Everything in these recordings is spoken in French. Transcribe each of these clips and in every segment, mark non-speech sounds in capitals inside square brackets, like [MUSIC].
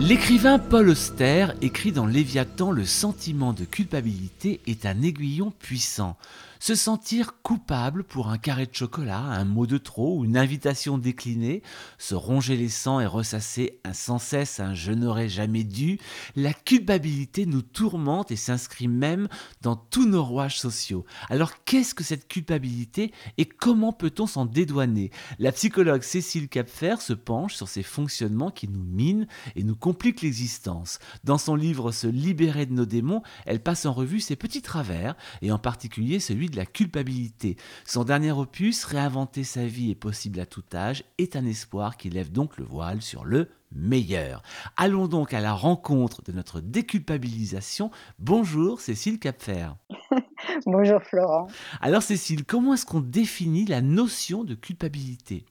L'écrivain Paul Auster écrit dans Léviathan Le sentiment de culpabilité est un aiguillon puissant. Se sentir coupable pour un carré de chocolat, un mot de trop ou une invitation déclinée, se ronger les sangs et ressasser un sans cesse un je n'aurais jamais dû, la culpabilité nous tourmente et s'inscrit même dans tous nos rouages sociaux. Alors qu'est-ce que cette culpabilité et comment peut-on s'en dédouaner? La psychologue Cécile Capfer se penche sur ces fonctionnements qui nous minent et nous compliquent l'existence. Dans son livre Se libérer de nos démons, elle passe en revue ses petits travers et en particulier celui de la culpabilité. Son dernier opus, Réinventer sa vie est possible à tout âge, est un espoir qui lève donc le voile sur le meilleur. Allons donc à la rencontre de notre déculpabilisation. Bonjour Cécile Capfer. [LAUGHS] Bonjour Florent. Alors Cécile, comment est-ce qu'on définit la notion de culpabilité?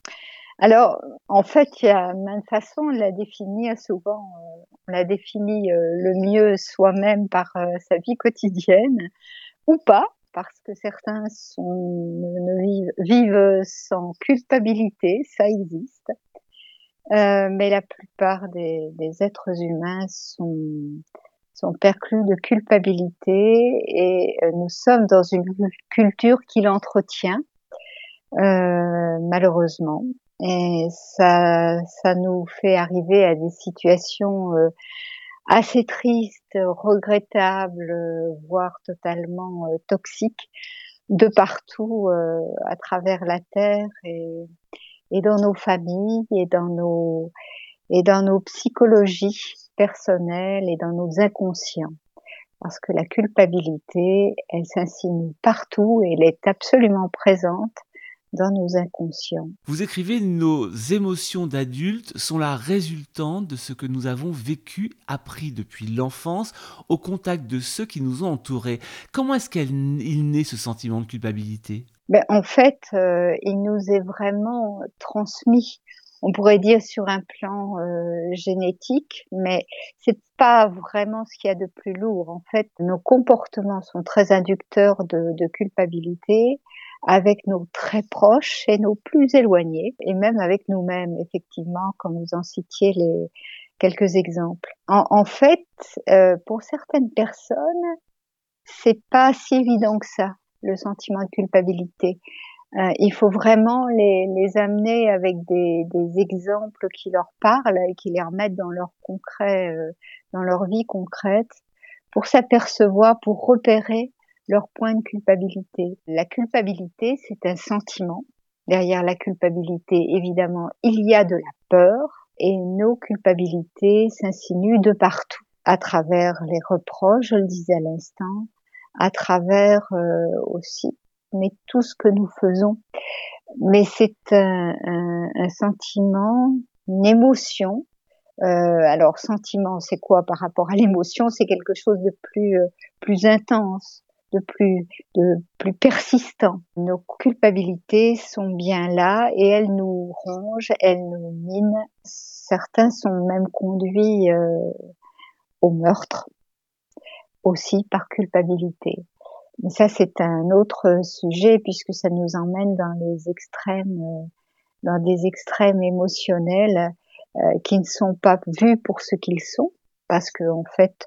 Alors, en fait, il y a une façon de la définir. Souvent, euh, on la définit euh, le mieux soi-même par euh, sa vie quotidienne ou pas parce que certains sont, vivent, sans culpabilité, ça existe. Euh, mais la plupart des, êtres humains sont, sont perclus de culpabilité et euh, nous sommes dans une culture qui l'entretient, euh, malheureusement. Et ça, ça nous fait arriver à des situations assez triste, regrettable, voire totalement euh, toxique de partout euh, à travers la terre et, dans nos familles et dans nos et dans nos psychologies personnelles et dans nos inconscients. Parce que la culpabilité, elle s'insinue partout et elle est absolument présente dans nos inconscients. Vous écrivez Nos émotions d'adultes sont la résultante de ce que nous avons vécu, appris depuis l'enfance, au contact de ceux qui nous ont entourés. Comment est-ce qu'il naît ce sentiment de culpabilité? Ben, En fait, euh, il nous est vraiment transmis. On pourrait dire sur un plan euh, génétique, mais c'est pas vraiment ce qu'il y a de plus lourd. En fait, nos comportements sont très inducteurs de, de culpabilité avec nos très proches et nos plus éloignés, et même avec nous-mêmes, effectivement, comme vous en citiez les quelques exemples. En, en fait, euh, pour certaines personnes, c'est pas si évident que ça, le sentiment de culpabilité. Euh, il faut vraiment les, les amener avec des, des, exemples qui leur parlent et qui les remettent dans leur concret, euh, dans leur vie concrète, pour s'apercevoir, pour repérer leur point de culpabilité. La culpabilité, c'est un sentiment. Derrière la culpabilité, évidemment, il y a de la peur et nos culpabilités s'insinuent de partout, à travers les reproches, je le disais à l'instant, à travers euh, aussi, mais tout ce que nous faisons. Mais c'est un, sentiment, une émotion. Euh, alors sentiment, c'est quoi par rapport à l'émotion? C'est quelque chose de plus euh, plus intense, de plus, de plus persistant. Nos culpabilités sont bien là et elles nous rongent, elles nous minent. Certains sont même conduits euh, au meurtre aussi par culpabilité. Mais ça, c'est un autre sujet puisque ça nous emmène dans les extrêmes, euh, dans des extrêmes émotionnels euh, qui ne sont pas vus pour ce qu'ils sont parce qu'en en fait,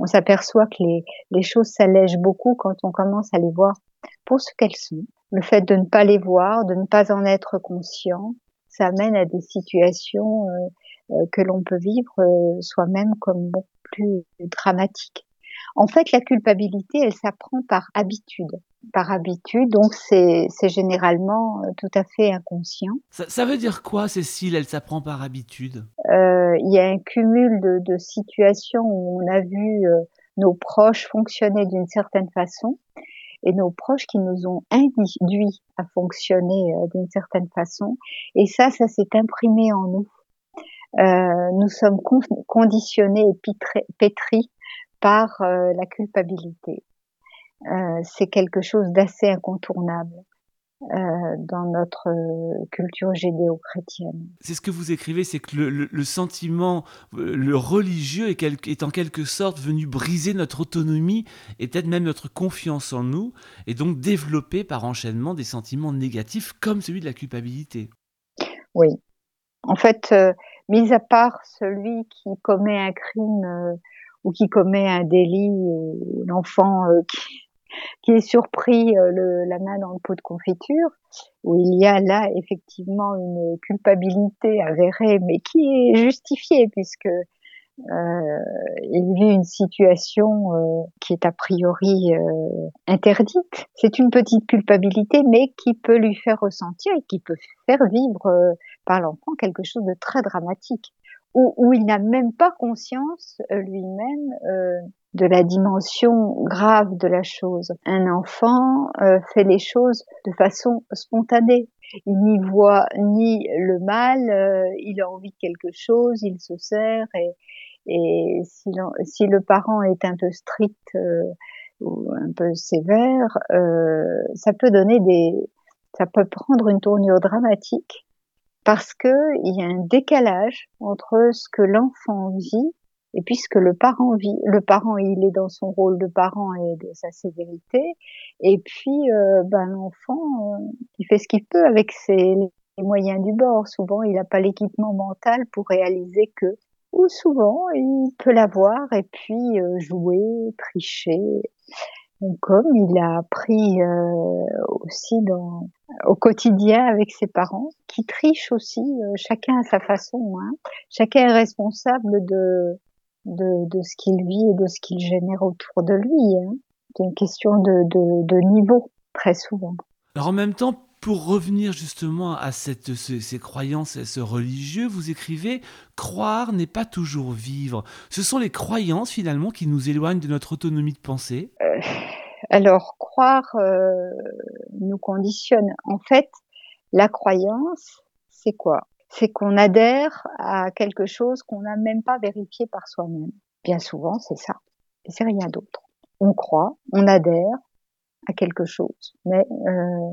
on s'aperçoit que les, choses s'allègent beaucoup quand on commence à les voir pour ce qu'elles sont. Le fait de ne pas les voir, de ne pas en être conscient, ça amène à des situations euh, euh, que l'on peut vivre euh, soi-même comme beaucoup plus dramatiques. En fait, la culpabilité, elle s'apprend par habitude. Par habitude, donc c'est généralement euh, tout à fait inconscient. Ça, veut dire quoi, Cécile? Elle s'apprend par habitude? Euh, Il y a un cumul de, de, situations où on a vu euh, nos proches fonctionner d'une certaine façon et nos proches qui nous ont induits à fonctionner euh, d'une certaine façon. Et ça, ça s'est imprimé en nous. Euh, nous sommes conditionnés et pétris par euh, la culpabilité. Euh, c'est quelque chose d'assez incontournable. Euh, dans notre culture judéo-chrétienne. C'est ce que vous écrivez, c'est que le, sentiment, le religieux est, est, en quelque sorte venu briser notre autonomie et peut-être même notre confiance en nous, et donc développer par enchaînement des sentiments négatifs comme celui de la culpabilité. Oui. En fait, mis à part celui qui commet un crime euh, ou qui commet un délit, l'enfant euh, qui, qui, est surpris euh, le, la main dans le pot de confiture, où il y a là effectivement une culpabilité avérée, mais qui est justifiée puisque euh, il vit une situation euh, qui est a priori euh, interdite. C'est une petite culpabilité, mais qui peut lui faire ressentir et qui peut faire vivre euh, par l'enfant quelque chose de très dramatique, où, où il n'a même pas conscience euh, lui-même de la dimension grave de la chose. Un enfant fait les choses de façon spontanée. Il n'y voit ni le mal, il a envie de quelque chose, il se sert et, et si, si, le parent est un peu strict euh, ou un peu sévère, euh, ça peut donner des, ça peut prendre une tournure dramatique parce que il y a un décalage entre ce que l'enfant vit et puis ce que le parent vit. Le parent, il est dans son rôle de parent et de sa sévérité, et puis euh, ben l'enfant, euh, il fait ce qu'il peut avec ses les moyens du bord. Souvent, il n'a pas l'équipement mental pour réaliser que ou souvent il peut l'avoir et puis euh, jouer, tricher. Donc, comme il a appris euh, aussi dans, au quotidien avec ses parents, qui trichent aussi, euh, chacun à sa façon. Hein. Chacun est responsable de, de, de ce qu'il vit et de ce qu'il génère autour de lui. Hein. C'est une question de, de, de niveau, très souvent. Alors en même temps, pour revenir justement à cette, ces, croyances et ce religieux, vous écrivez Croire n'est pas toujours vivre. Ce sont les croyances finalement qui nous éloignent de notre autonomie de pensée euh, Alors, croire euh, nous conditionne. En fait, la croyance, c'est quoi? C'est qu'on adhère à quelque chose qu'on n'a même pas vérifié par soi-même. Bien souvent, c'est ça. Et c'est rien d'autre. On croit, on adhère à quelque chose. Mais euh,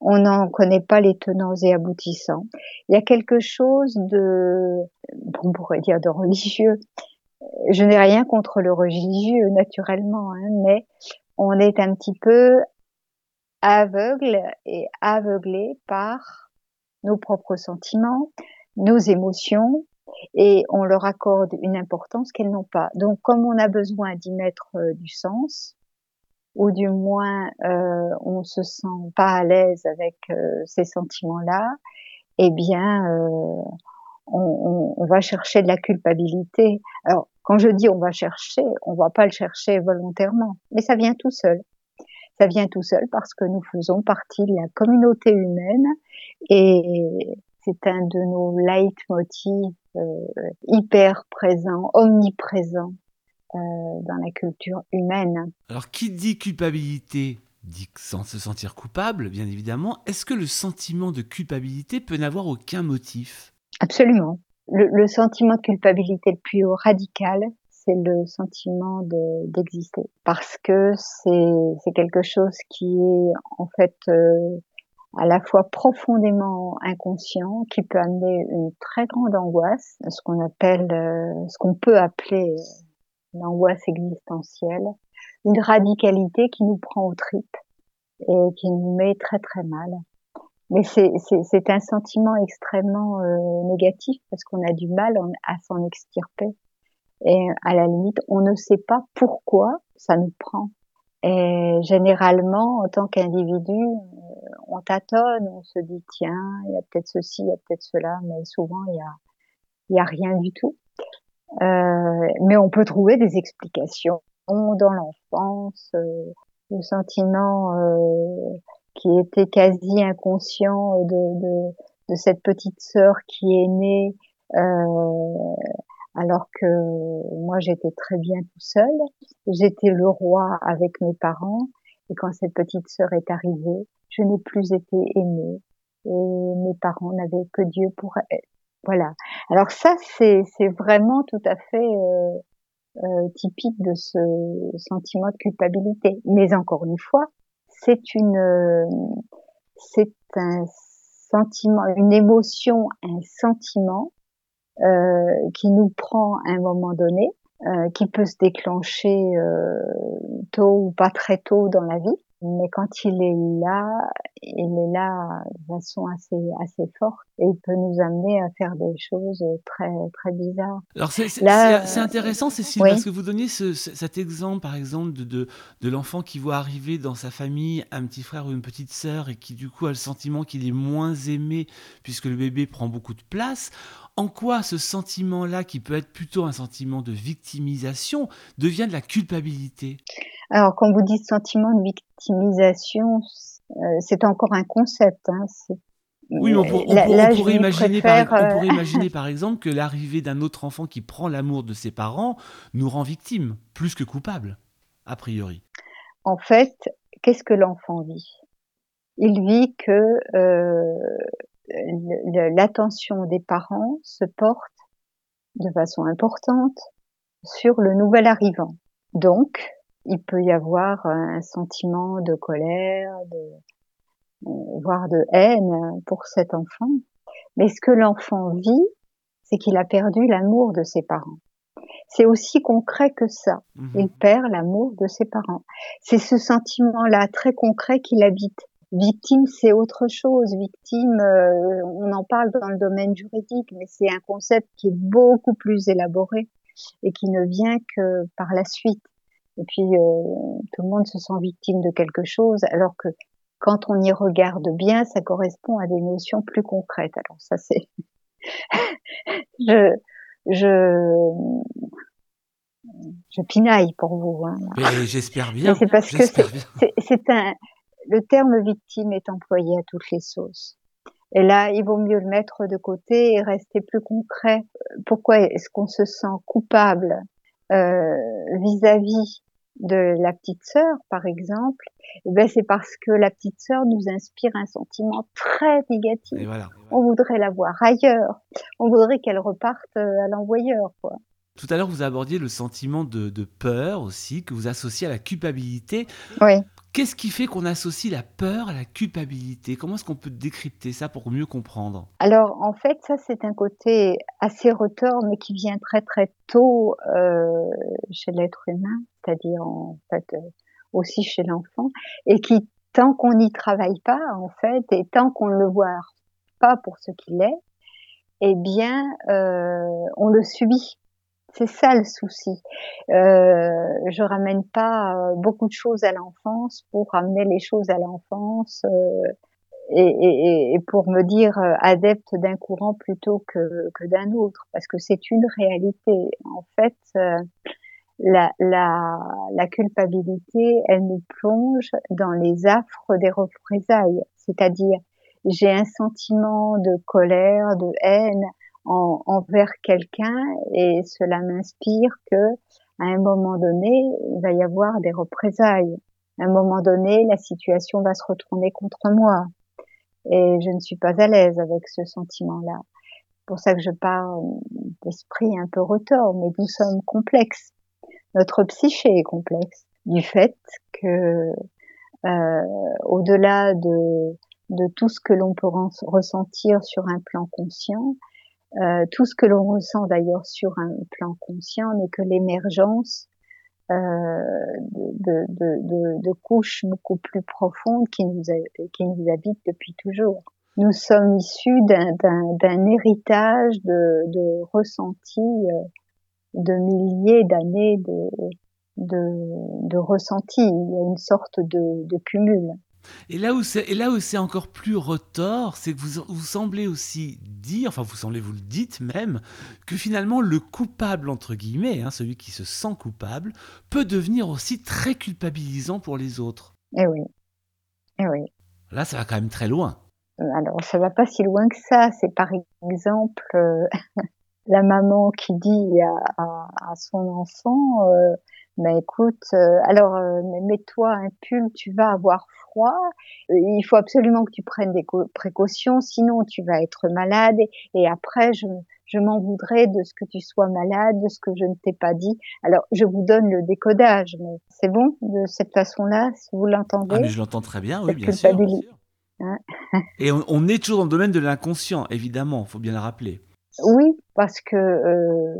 on n'en connaît pas les tenants et aboutissants. Il y a quelque chose de, on pourrait dire de religieux. Je n'ai rien contre le religieux, naturellement, hein, mais on est un petit peu aveugle et aveuglé par nos propres sentiments, nos émotions, et on leur accorde une importance qu'elles n'ont pas. Donc, comme on a besoin d'y mettre euh, du sens, ou du moins euh, on se sent pas à l'aise avec euh, ces sentiments-là, eh bien, euh, on, on, va chercher de la culpabilité. Alors, quand je dis on va chercher, on va pas le chercher volontairement, mais ça vient tout seul. Ça vient tout seul parce que nous faisons partie de la communauté humaine et c'est un de nos leitmotifs euh, hyper présents, omniprésents euh, dans la culture humaine. Alors, qui dit culpabilité dit sans se sentir coupable, bien évidemment. Est-ce que le sentiment de culpabilité peut n'avoir aucun motif? Absolument. Le, le, sentiment de culpabilité le plus radical, c'est le sentiment d'exister. Parce que c'est quelque chose qui est en fait euh, à la fois profondément inconscient, qui peut amener une très grande angoisse, ce qu'on appelle, euh, ce qu'on peut appeler l'angoisse existentielle, une radicalité qui nous prend aux tripes et qui nous met très très mal. Mais c'est un sentiment extrêmement euh, négatif parce qu'on a du mal à s'en extirper. Et à la limite, on ne sait pas pourquoi ça nous prend. Et généralement, en tant qu'individu, euh, on tâtonne, on se dit tiens, il y a peut-être ceci, il y a peut-être cela, mais souvent il y a, y a rien du tout. Euh, mais on peut trouver des explications dans l'enfance, euh, le sentiment euh, qui était quasi inconscient de, de, de, cette petite sœur qui est née euh, alors que moi j'étais très bien tout seul. J'étais le roi avec mes parents et quand cette petite sœur est arrivée, je n'ai plus été aimée et mes parents n'avaient que Dieu pour elle voilà. Alors ça, c'est vraiment tout à fait euh, euh, typique de ce sentiment de culpabilité. Mais encore une fois, c'est une, euh, c'est un sentiment, une émotion, un sentiment qui nous prend à un moment donné, euh, qui peut se déclencher tôt ou pas très tôt dans la vie, mais quand il est là, il est là de façon assez assez forte et il peut nous amener à faire des choses très très bizarres. Alors c'est c'est intéressant Cécile parce que vous donniez ce, cet exemple par exemple de de, de l'enfant qui voit arriver dans sa famille un petit frère ou une petite sœur et qui du coup a le sentiment qu'il est moins aimé puisque le bébé prend beaucoup de place. En quoi ce sentiment-là, qui peut être plutôt un sentiment de victimisation, devient de la culpabilité? Alors, quand vous dites sentiment de victimisation, euh, c'est encore un concept. Hein, oui, on, pourrait imaginer par, on pourrait imaginer par exemple que l'arrivée d'un autre enfant qui prend l'amour de ses parents nous rend victime, plus que coupable, a priori. En fait, qu'est-ce que l'enfant vit? Il vit que euh, l'attention des parents se porte de façon importante sur le nouvel arrivant. Donc, il peut y avoir un sentiment de colère, de, euh, voire de haine pour cet enfant. Mais ce que l'enfant vit, c'est qu'il a perdu l'amour de ses parents. C'est aussi concret que ça. Mhm. Il perd l'amour de ses parents. C'est ce sentiment-là très concret qu'il habite. Victime, c'est autre chose. Victime, euh, on en parle dans le domaine juridique, mais c'est un concept qui est beaucoup plus élaboré et qui ne vient que par la suite. Et puis, euh, tout le monde se sent victime de quelque chose, alors que quand on y regarde bien, ça correspond à des notions plus concrètes. Alors ça, c'est... [LAUGHS] je... je je pinaille pour vous. Hein. J'espère bien. C'est parce que c'est un. Le terme victime est employé à toutes les sauces. Et là, il vaut mieux le mettre de côté et rester plus concret. Pourquoi est-ce qu'on se sent coupable euh, vis-à-vis de la petite sœur, par exemple, eh ben c'est parce que la petite sœur nous inspire un sentiment très négatif. On voudrait la voir ailleurs. On voudrait qu'elle reparte euh, à l'envoyeur, quoi. Tout à l'heure, vous abordiez le sentiment de, de, peur aussi, que vous associez à la culpabilité. Oui. Qu'est-ce qui fait qu'on associe la peur à la culpabilité? Comment est-ce qu'on peut décrypter ça pour mieux comprendre? Alors, en fait, ça, c'est un côté assez retors, mais qui vient très très tôt euh, chez l'être humain, c'est-à-dire en fait euh, aussi chez l'enfant, et qui, tant qu'on n'y travaille pas, en fait, et tant qu'on ne le voit pas pour ce qu'il est, eh bien, euh, on le subit. C'est ça le souci. Euh, je ramène pas euh, beaucoup de choses à l'enfance pour ramener les choses à l'enfance euh, et, et, et, pour me dire euh, adepte d'un courant plutôt que, que d'un autre, parce que c'est une réalité. En fait, la, la, la culpabilité, elle nous plonge dans les affres des représailles, c'est-à-dire j'ai un sentiment de colère, de haine en, envers quelqu'un et cela m'inspire que à un moment donné, il va y avoir des représailles. À un moment donné, la situation va se retourner contre moi. Et je ne suis pas à l'aise avec ce sentiment-là. C'est pour ça que je parle d'esprit un peu retors, mais nous sommes complexes. Notre psyché est complexe du fait que euh, au-delà de, de tout ce que l'on peut ressentir sur un plan conscient, euh, tout ce que l'on ressent d'ailleurs sur un plan conscient n'est que l'émergence euh, de, de, de, de, couches beaucoup plus profondes qui nous, qui nous habitent depuis toujours. Nous sommes issus d'un héritage de, ressentis euh, de milliers d'années de, de, ressentis. Il y a une sorte de cumul. Et là où c'est, et là où c'est encore plus retors, c'est que vous, vous semblez aussi dire, enfin vous semblez, vous le dites même, que finalement le coupable, entre guillemets, hein, celui qui se sent coupable, peut devenir aussi très culpabilisant pour les autres. Eh oui. Eh oui. Là, ça va quand même très loin. Euh, alors, ça va pas si loin que ça. C'est par exemple euh, [LAUGHS] la maman qui dit à, à, son enfant, euh, bah écoute, euh, alors euh, mets-toi un pull, tu vas avoir froid. Euh, il faut absolument que tu prennes des précautions, sinon tu vas être malade. Et, après, je, je m'en voudrais de ce que tu sois malade, de ce que je ne t'ai pas dit. Alors, je vous donne le décodage, mais c'est bon de cette façon-là, si vous l'entendez. Ah, mais je l'entends très bien, oui, bien sûr. Hein? Et on, on, est toujours dans le domaine de l'inconscient, évidemment, faut bien le rappeler. Oui, parce que euh,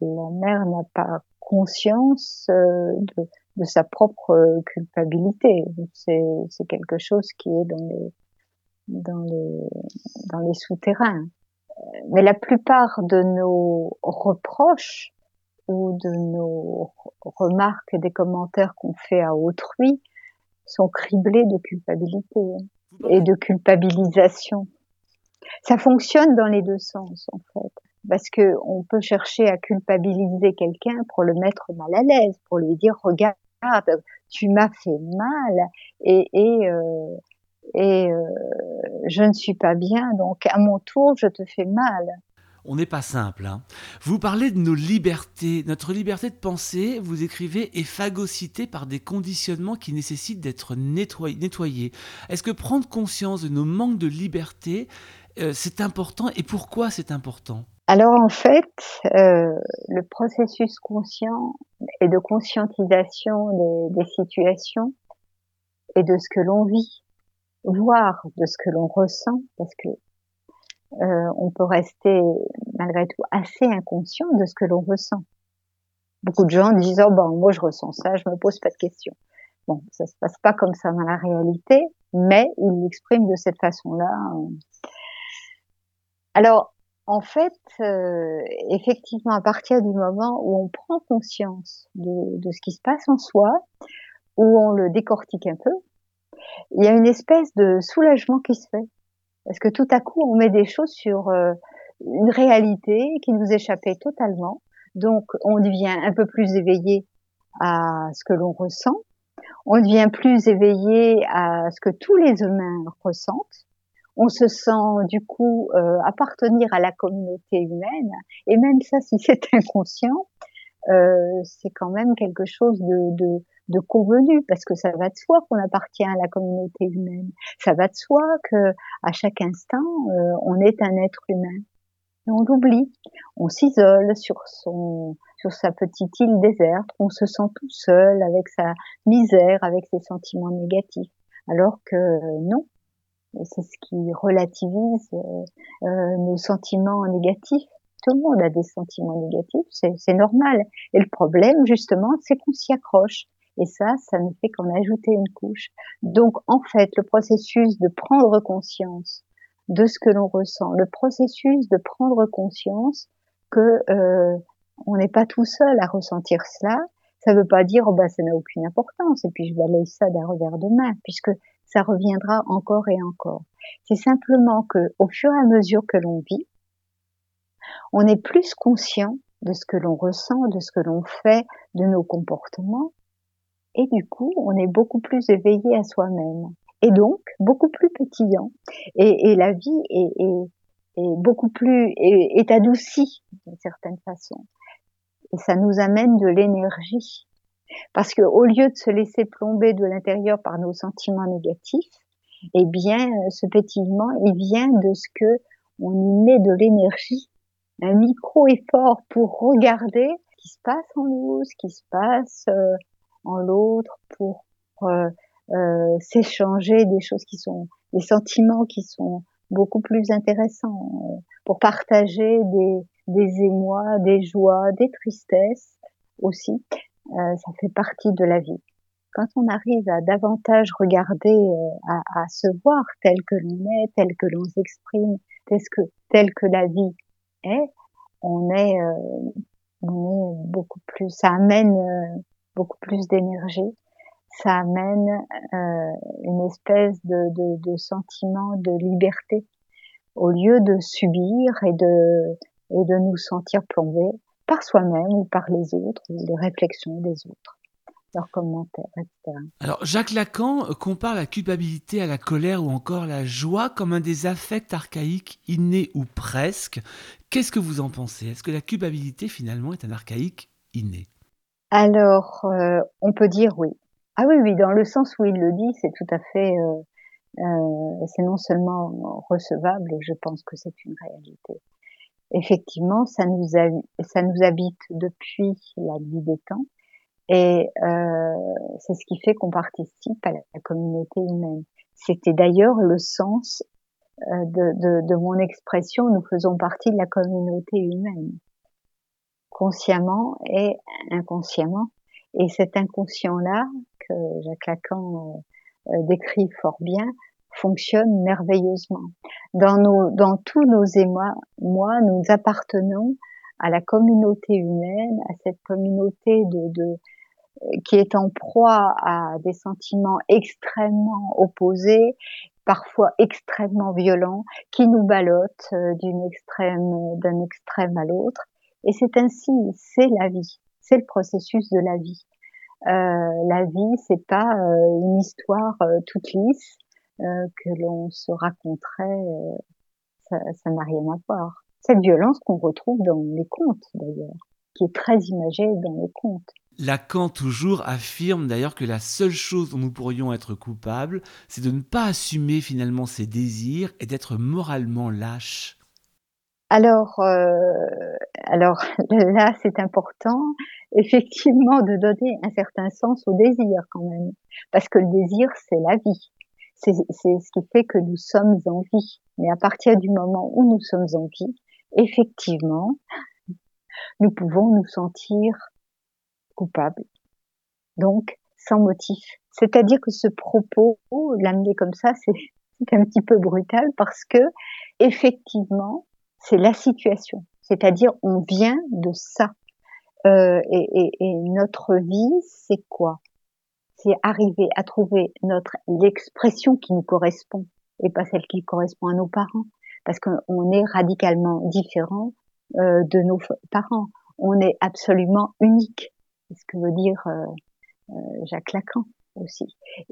la mère n'a pas conscience euh, de, de sa propre culpabilité. C'est quelque chose qui est dans les dans les dans les souterrains. Mais la plupart de nos reproches ou de nos remarques, des commentaires qu'on fait à autrui sont criblés de culpabilité et de culpabilisation. Ça fonctionne dans les deux sens en fait, parce que on peut chercher à culpabiliser quelqu'un pour le mettre mal à l'aise, pour lui dire regarde, tu m'as fait mal et, euh, euh, je ne suis pas bien, donc à mon tour, je te fais mal. On n'est pas simple. Hein. Vous parlez de nos libertés. Notre liberté de penser, vous écrivez, est phagocytée par des conditionnements qui nécessitent d'être nettoyés. Est-ce que prendre conscience de nos manques de liberté, euh, c'est important et pourquoi c'est important? Alors en fait, euh, le processus conscient et de conscientisation des, situations et de ce que l'on vit voir de ce que l'on ressent, parce que euh, on peut rester malgré tout assez inconscient de ce que l'on ressent. Beaucoup de gens disent oh ben moi je ressens ça, je me pose pas de questions. Bon, ça se passe pas comme ça dans la réalité, mais ils l'expriment de cette façon-là. Alors en fait, euh, effectivement, à partir du moment où on prend conscience de, ce qui se passe en soi, où on le décortique un peu, il y a une espèce de soulagement qui se fait. Parce que tout à coup, on met des choses sur euh, une réalité qui nous échappait totalement. Donc, on devient un peu plus éveillé à ce que l'on ressent. On devient plus éveillé à ce que tous les humains ressentent. On se sent du coup euh, appartenir à la communauté humaine. Et même ça, si [LAUGHS] c'est inconscient, euh, c'est quand même quelque chose de, de, de convenu parce que ça va de soi qu'on appartient à la communauté humaine. Ça va de soi que à chaque instant euh, on est un être humain. On l'oublie. On s'isole sur son sur sa petite île déserte, on se sent tout seul avec sa misère, avec ses sentiments négatifs. Alors que non, c'est ce qui relativise euh, euh, nos sentiments négatifs. Tout le monde a des sentiments négatifs, c'est normal. Et le problème, justement, c'est qu'on s'y accroche. Et ça, ça ne fait qu'en ajouter une couche. Donc, en fait, le processus de prendre conscience de ce que l'on ressent, le processus de prendre conscience que euh, on n'est pas tout seul à ressentir cela, ça ne veut pas dire oh bah ça n'a aucune importance et puis je balaye ça d'un revers de main puisque ça reviendra encore et encore. C'est simplement que au fur et à mesure que l'on vit, on est plus conscient de ce que l'on ressent, de ce que l'on fait, de nos comportements, et du coup, on est beaucoup plus éveillé à soi-même et donc beaucoup plus pétillant. Et, la vie est beaucoup plus est, est adoucie d'une certaine façon. Et ça nous amène de l'énergie. Parce que au lieu de se laisser plomber de l'intérieur par nos sentiments négatifs, eh bien, ce pétillement, il vient de ce que on y met de l'énergie, un micro effort pour regarder ce qui se passe en nous, ce qui se passe euh, en l'autre pour euh, euh, s'échanger des choses qui sont des sentiments qui sont beaucoup plus intéressants euh, pour partager des, des émois, des joies, des tristesses aussi. Euh, ça fait partie de la vie. Quand on arrive à davantage regarder, à, à, se voir tel que l'on est, tel que l'on s'exprime, tel que, tel que la vie est, on est, on est beaucoup plus. Ça amène beaucoup plus d'énergie. Ça amène euh, une espèce de, de, de, sentiment de liberté au lieu de subir et de, et de nous sentir plombés par soi-même ou par les autres, ou les réflexions des autres leurs commentaires, etc. Alors, Jacques Lacan compare la culpabilité à la colère ou encore la joie comme un des affects archaïques innés ou presque. Qu'est-ce que vous en pensez? Est-ce que la culpabilité, finalement, est un archaïque inné? Alors, euh, on peut dire oui. Ah oui, oui, dans le sens où il le dit, c'est tout à fait, euh, euh, c'est non seulement recevable, je pense que c'est une réalité. Effectivement, ça nous, habite depuis la nuit des temps, et c'est ce qui fait qu'on participe à la, communauté humaine. C'était d'ailleurs le sens de, de mon expression, nous faisons partie de la communauté humaine consciemment et inconsciemment. Et cet inconscient-là, que Jacques Lacan euh, euh, décrit fort bien, fonctionne merveilleusement. Dans, nos, dans tous nos émois, moi, nous appartenons à la communauté humaine, à cette communauté de, de qui est en proie à des sentiments extrêmement opposés, parfois extrêmement violents, qui nous ballottent euh, d'une extrême, d'un extrême à l'autre. Et c'est ainsi, c'est la vie, c'est le processus de la vie. Euh, la vie, c'est pas euh, une histoire euh, toute lisse que l'on se raconterait. ça n'a rien à voir. Cette violence qu'on retrouve dans les contes, d'ailleurs, qui est très imagée dans les contes. Lacan toujours affirme d'ailleurs que la seule chose dont nous pourrions être coupables, c'est de ne pas assumer finalement ses désirs et d'être moralement lâche. Alors, euh, alors [LAUGHS] là, c'est important, effectivement, de donner un certain sens au désir quand même, parce que le désir, c'est la vie. C'est ce qui fait que nous sommes en vie. Mais à partir du moment où nous sommes en vie, effectivement, nous pouvons nous sentir coupables. Donc, sans motif. C'est-à-dire que ce propos, l'amener comme ça, c'est un petit peu brutal parce que, effectivement, c'est la situation. C'est-à-dire, on vient de ça. Euh, et, notre vie, c'est quoi? C'est arriver à trouver notre l'expression qui nous correspond et pas celle qui correspond à nos parents, parce qu'on est radicalement différent euh, de nos parents. On est absolument unique. C'est ce que veut dire euh, euh Jacques Lacan aussi.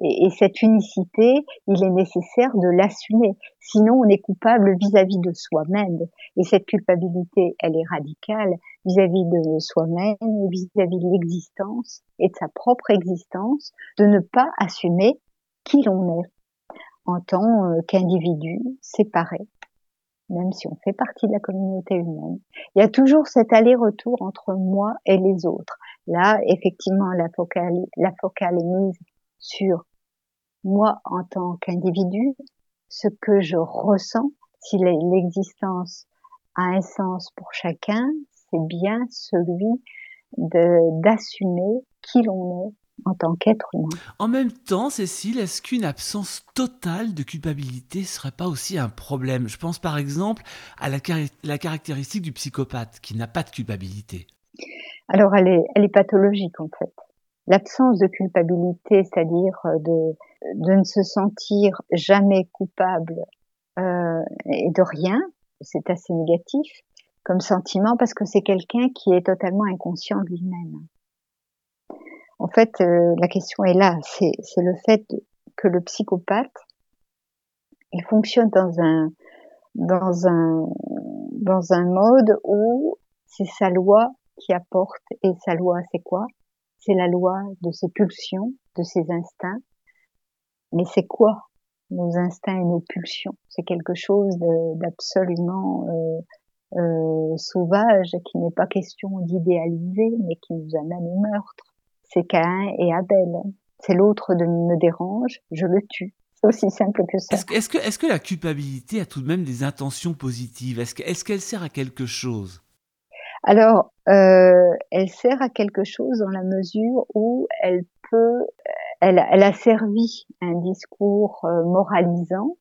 Et, et, cette unicité, il est nécessaire de l'assumer. Sinon, on est coupable vis-à-vis de soi-même. Et cette culpabilité, elle est radicale vis-à-vis de soi-même, vis-à-vis de l'existence et de sa propre existence, de ne pas assumer qui l'on est en tant euh, qu'individu séparé, même si on fait partie de la communauté humaine. Il y a toujours cet aller-retour entre moi et les autres. Là, effectivement, la focale, la focale est mise sur moi en tant qu'individu, ce que je ressens, si l'existence a un sens pour chacun, c'est bien celui d'assumer qui l'on est en tant qu'être humain. En même temps, Cécile, est-ce qu'une absence totale de culpabilité serait pas aussi un problème? Je pense par exemple à la, la caractéristique du psychopathe qui n'a pas de culpabilité. Alors elle est, elle est pathologique en fait l'absence de culpabilité, c'est-à-dire euh, de, ne se sentir jamais coupable euh, et de rien, c'est assez négatif comme sentiment parce que c'est quelqu'un qui est totalement inconscient de lui-même. En fait, euh, la question est là, c'est le fait que le psychopathe, il fonctionne dans un dans un dans un mode où c'est sa loi qui apporte et sa loi c'est quoi? C'est la loi de ses pulsions, de ses instincts. Mais c'est quoi nos instincts et nos pulsions? C'est quelque chose d'absolument euh, euh, sauvage qui n'est pas question d'idéaliser, mais qui nous amène au meurtre. C'est Caïn et Abel. C'est l'autre de me dérange, je le tue. C'est aussi simple que ça. Est-ce que, la culpabilité a tout de même des intentions positives? Est-ce qu'elle sert à quelque chose? Alors, euh, elle sert à quelque chose dans la mesure où elle peut, elle, a servi un discours euh, moralisant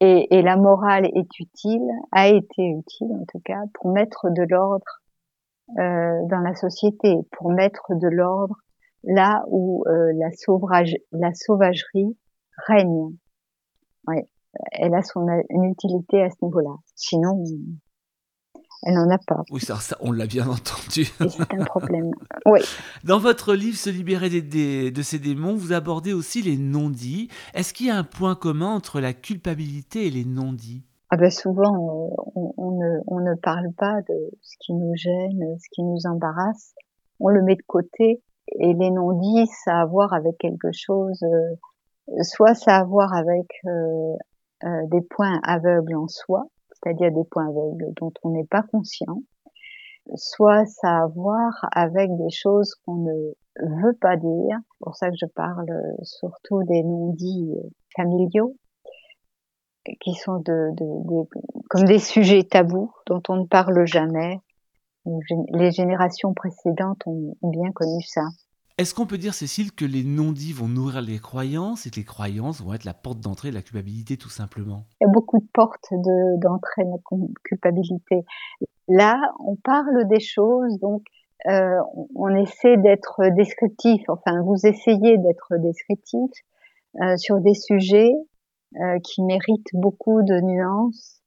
et, la morale est utile, a été utile en tout cas pour mettre de l'ordre euh, dans la société, pour mettre de l'ordre là où la sauvagerie règne. Ouais, elle a son une utilité à ce niveau-là. Sinon, elle n'en a pas. Oui, ça, on l'a bien [LAUGHS] entendu. C'est un problème. Oui. Dans votre livre Se libérer des, de ces démons, vous abordez aussi les non-dits. Est-ce qu'il y a un point commun entre la culpabilité et les non-dits? Ah ben souvent, on, ne, on, ne, parle pas de ce qui nous gêne, ce qui nous embarrasse. On le met de côté. Et les non-dits, ça a à voir avec quelque chose. Euh, soit ça a à voir avec euh, euh, des points aveugles en soi, c'est-à-dire des points aveugles dont on n'est pas conscient, soit ça a à voir avec des choses qu'on ne veut pas dire. C'est pour ça que je parle surtout des non-dits familiaux, qui sont de, comme des sujets tabous dont on ne parle jamais. Les générations précédentes ont bien connu ça. Est-ce qu'on peut dire, Cécile, que les non-dits vont nourrir les croyances et que les croyances vont être la porte d'entrée de la culpabilité, tout simplement? Il y a beaucoup de portes d'entrée de, la culpabilité. Là, on parle des choses, donc euh, on essaie d'être descriptif, enfin vous essayez d'être descriptif euh, sur des sujets euh, qui méritent beaucoup de nuances.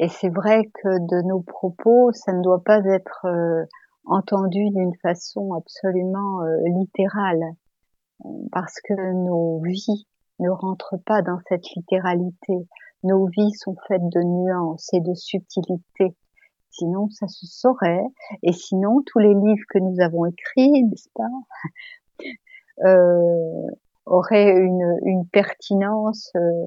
Et c'est vrai que de nos propos, ça ne doit pas être entendu d'une façon absolument euh, littérale, parce que nos vies ne rentrent pas dans cette littéralité. Nos vies sont faites de nuances et de subtilités. Sinon, ça se saurait. Et sinon, tous les livres que nous avons écrits, n'est-ce pas, [LAUGHS] euh, auraient une, une pertinence euh,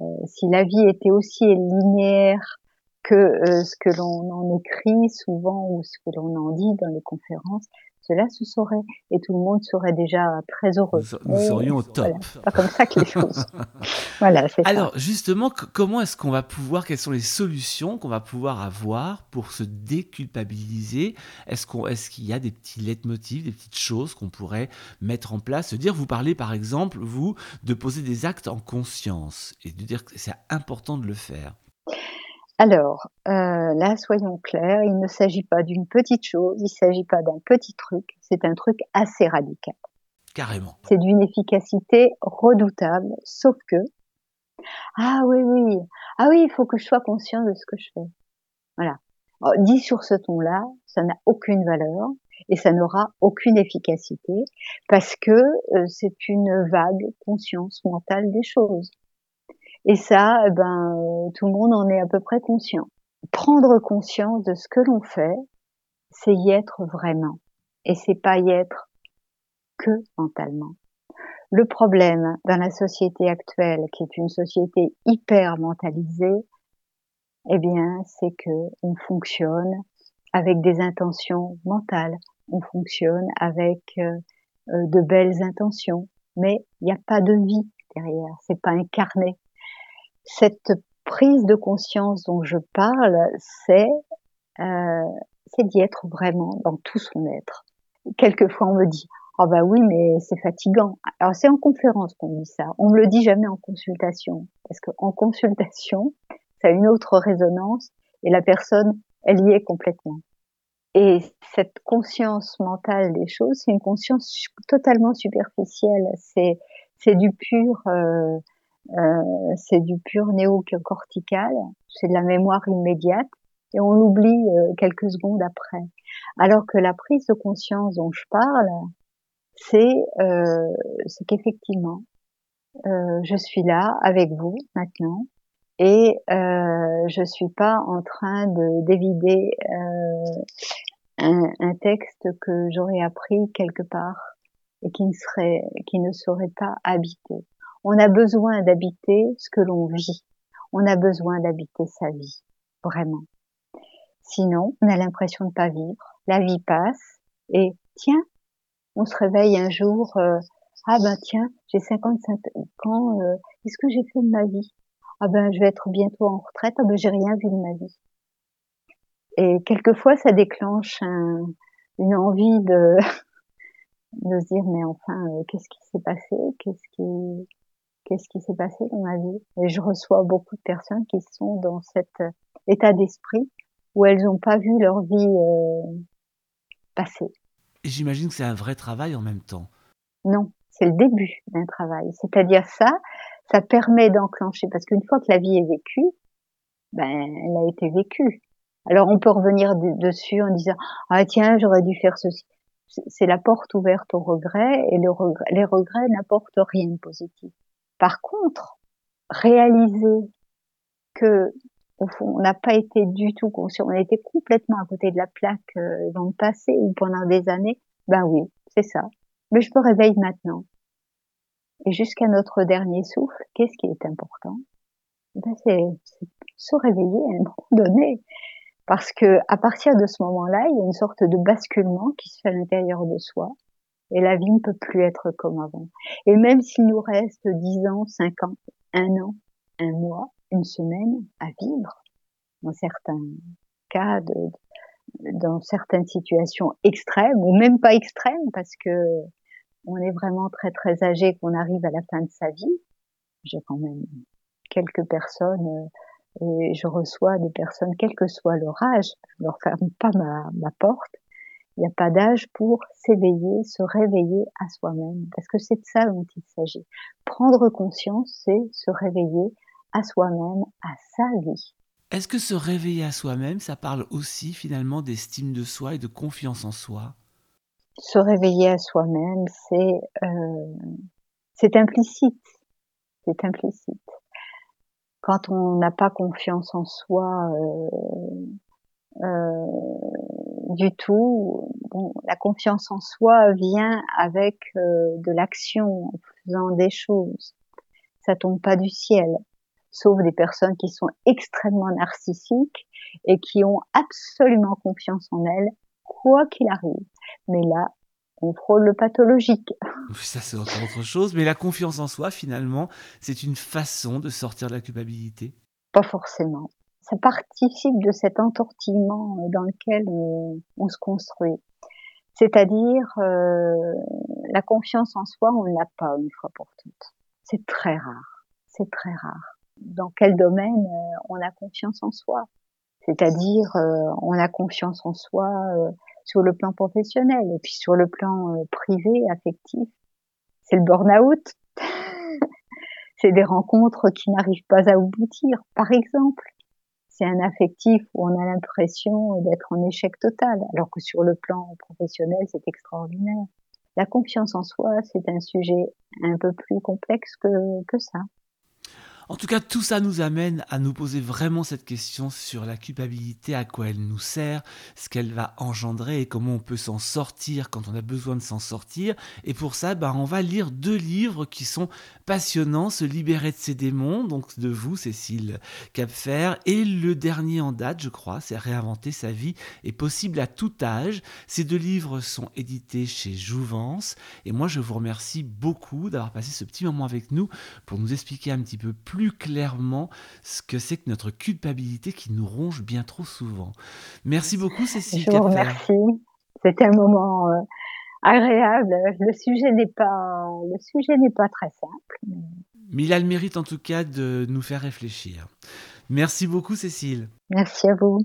euh, si la vie était aussi linéaire que euh, ce que l'on en écrit souvent ou ce que l'on en dit dans les conférences, cela se saurait et tout le monde serait déjà très heureux. Nous, serions au top. c'est pas comme ça que les choses. [LAUGHS] voilà, c'est Alors justement, comment est-ce qu'on va pouvoir, quelles sont les solutions qu'on va pouvoir avoir pour se déculpabiliser? Est-ce qu'on, est-ce qu'il y a des petits leitmotifs, des petites choses qu'on pourrait mettre en place? Se dire, vous parlez par exemple, vous, de poser des actes en conscience et de dire que c'est important de le faire. Alors, euh, là, soyons clairs, il ne s'agit pas d'une petite chose, il ne s'agit pas d'un petit truc, c'est un truc assez radical. Carrément. C'est d'une efficacité redoutable, sauf que, ah oui, oui, ah oui, il faut que je sois conscient de ce que je fais. Voilà. dit sur ce ton-là, ça n'a aucune valeur et ça n'aura aucune efficacité parce que euh, c'est une vague conscience mentale des choses. Et ça, eh ben, tout le monde en est à peu près conscient. Prendre conscience de ce que l'on fait, c'est y être vraiment. Et c'est pas y être que mentalement. Le problème dans la société actuelle, qui est une société hyper mentalisée, eh bien, c'est que on fonctionne avec des intentions mentales. On fonctionne avec euh, euh, de belles intentions, mais il n'y a pas de vie derrière. C'est pas incarné cette prise de conscience dont je parle, c'est euh, d'y être vraiment dans tout son être. Quelquefois, on me dit ah oh bah oui, mais c'est fatigant. Alors c'est en conférence qu'on dit ça. On me le dit jamais en consultation, parce qu'en consultation, ça a une autre résonance et la personne, elle y est complètement. Et cette conscience mentale des choses, c'est une conscience totalement superficielle. C'est c'est du pur euh, euh, c'est du pur néocortical, c'est de la mémoire immédiate et on l'oublie euh, quelques secondes après. Alors que la prise de conscience dont je parle, c'est euh, qu'effectivement, euh, je suis là avec vous maintenant et euh, je suis pas en train de d'évider euh, un, un, texte que j'aurais appris quelque part et qui ne serait qui ne serait pas habité. On a besoin d'habiter ce que l'on vit. On a besoin d'habiter sa vie, vraiment. Sinon, on a l'impression de pas vivre. La vie passe et tiens, on se réveille un jour. Euh, ah ben tiens, j'ai 55 ans. Euh, Qu'est-ce que j'ai fait de ma vie? Ah ben je vais être bientôt en retraite. Ah ben j'ai rien vu de ma vie. Et quelquefois, ça déclenche une envie de [LAUGHS] de se dire mais enfin euh, qu'est-ce qui s'est passé? Qu'est-ce qui qu'est-ce qui s'est passé dans ma vie. Et je reçois beaucoup de personnes qui sont dans cet euh, état d'esprit où elles n'ont pas vu leur vie euh, passer. Et j'imagine que c'est un vrai travail en même temps. Non, c'est le début d'un travail. C'est-à-dire ça, ça permet d'enclencher, parce qu'une fois que la vie est vécue, ben, elle a été vécue. Alors on peut revenir dessus en disant ah tiens j'aurais dû faire ceci. C'est la porte ouverte au regret et le regret, les regrets n'apportent rien de positif. Par contre, réaliser que au fond, on n'a pas été du tout conscient, on a été complètement à côté de la plaque euh, dans le passé ou pendant des années, ben oui, c'est ça. Mais je me réveille maintenant. Et jusqu'à notre dernier souffle, qu'est-ce qui est important? Ben c'est, se réveiller à un moment donné. Parce que à partir de ce moment-là, il y a une sorte de basculement qui se fait à l'intérieur de soi et la vie ne peut plus être comme avant. Et même s'il nous reste dix ans, cinq ans, un an, un mois, une semaine à vivre, dans certains cas, de, dans certaines situations extrêmes, ou même pas extrêmes, parce que on est vraiment très très âgé, qu'on arrive à la fin de sa vie, j'ai quand même quelques personnes euh, et je reçois des personnes, quel que soit leur âge, je leur ferme pas ma, ma porte. Il n'y a pas d'âge pour s'éveiller, se réveiller à soi-même, parce que c'est de ça dont il s'agit. Prendre conscience, c'est se réveiller à soi-même, à sa vie. Est-ce que se réveiller à soi-même, ça parle aussi finalement d'estime de soi et de confiance en soi? Se réveiller à soi-même, c'est euh, c'est implicite. C'est implicite. Quand on n'a pas confiance en soi euh, euh, du tout, bon, la confiance en soi vient avec euh, de l'action, en faisant des choses. Ça tombe pas du ciel sauf des personnes qui sont extrêmement narcissiques et qui ont absolument confiance en elles, quoi qu'il arrive. Mais là, on frôle le pathologique. [LAUGHS] Ça, c'est encore autre chose. Mais la confiance en soi, finalement, c'est une façon de sortir de la culpabilité? Pas forcément. Ça participe de cet entortillement dans lequel on, se construit. C'est-à-dire, euh, la confiance en soi, on ne l'a pas une fois pour toutes. C'est très rare. C'est très rare dans quel domaine euh, on a confiance en soi? C'est-à-dire, euh, on a confiance en soi euh, sur le plan professionnel et puis sur le plan privé, affectif. C'est le burn-out. [LAUGHS] c'est des rencontres qui n'arrivent pas à aboutir, par exemple. C'est un affectif où on a l'impression d'être en échec total, alors que sur le plan professionnel, c'est extraordinaire. La confiance en soi, c'est un sujet un peu plus complexe que, que ça. En tout cas, tout ça nous amène à nous poser vraiment cette question sur la culpabilité, à quoi elle nous sert, ce qu'elle va engendrer et comment on peut s'en sortir quand on a besoin de s'en sortir. Et pour ça, bah, on va lire deux livres qui sont passionnants, Se libérer de ses démons, donc de vous, Cécile Capfer, et le dernier en date, je crois, c'est Réinventer sa vie est possible à tout âge. Ces deux livres sont édités chez Jouvence. Et moi, je vous remercie beaucoup d'avoir passé ce petit moment avec nous pour nous expliquer un petit peu plus plus clairement ce que c'est que notre culpabilité qui nous ronge bien trop souvent. Merci beaucoup, Cécile. Je vous remercie. C'était un moment euh, agréable. Le sujet n'est pas, le sujet n'est pas très simple. Mais... mais il a le mérite en tout cas de nous faire réfléchir. Merci beaucoup, Cécile. Merci à vous.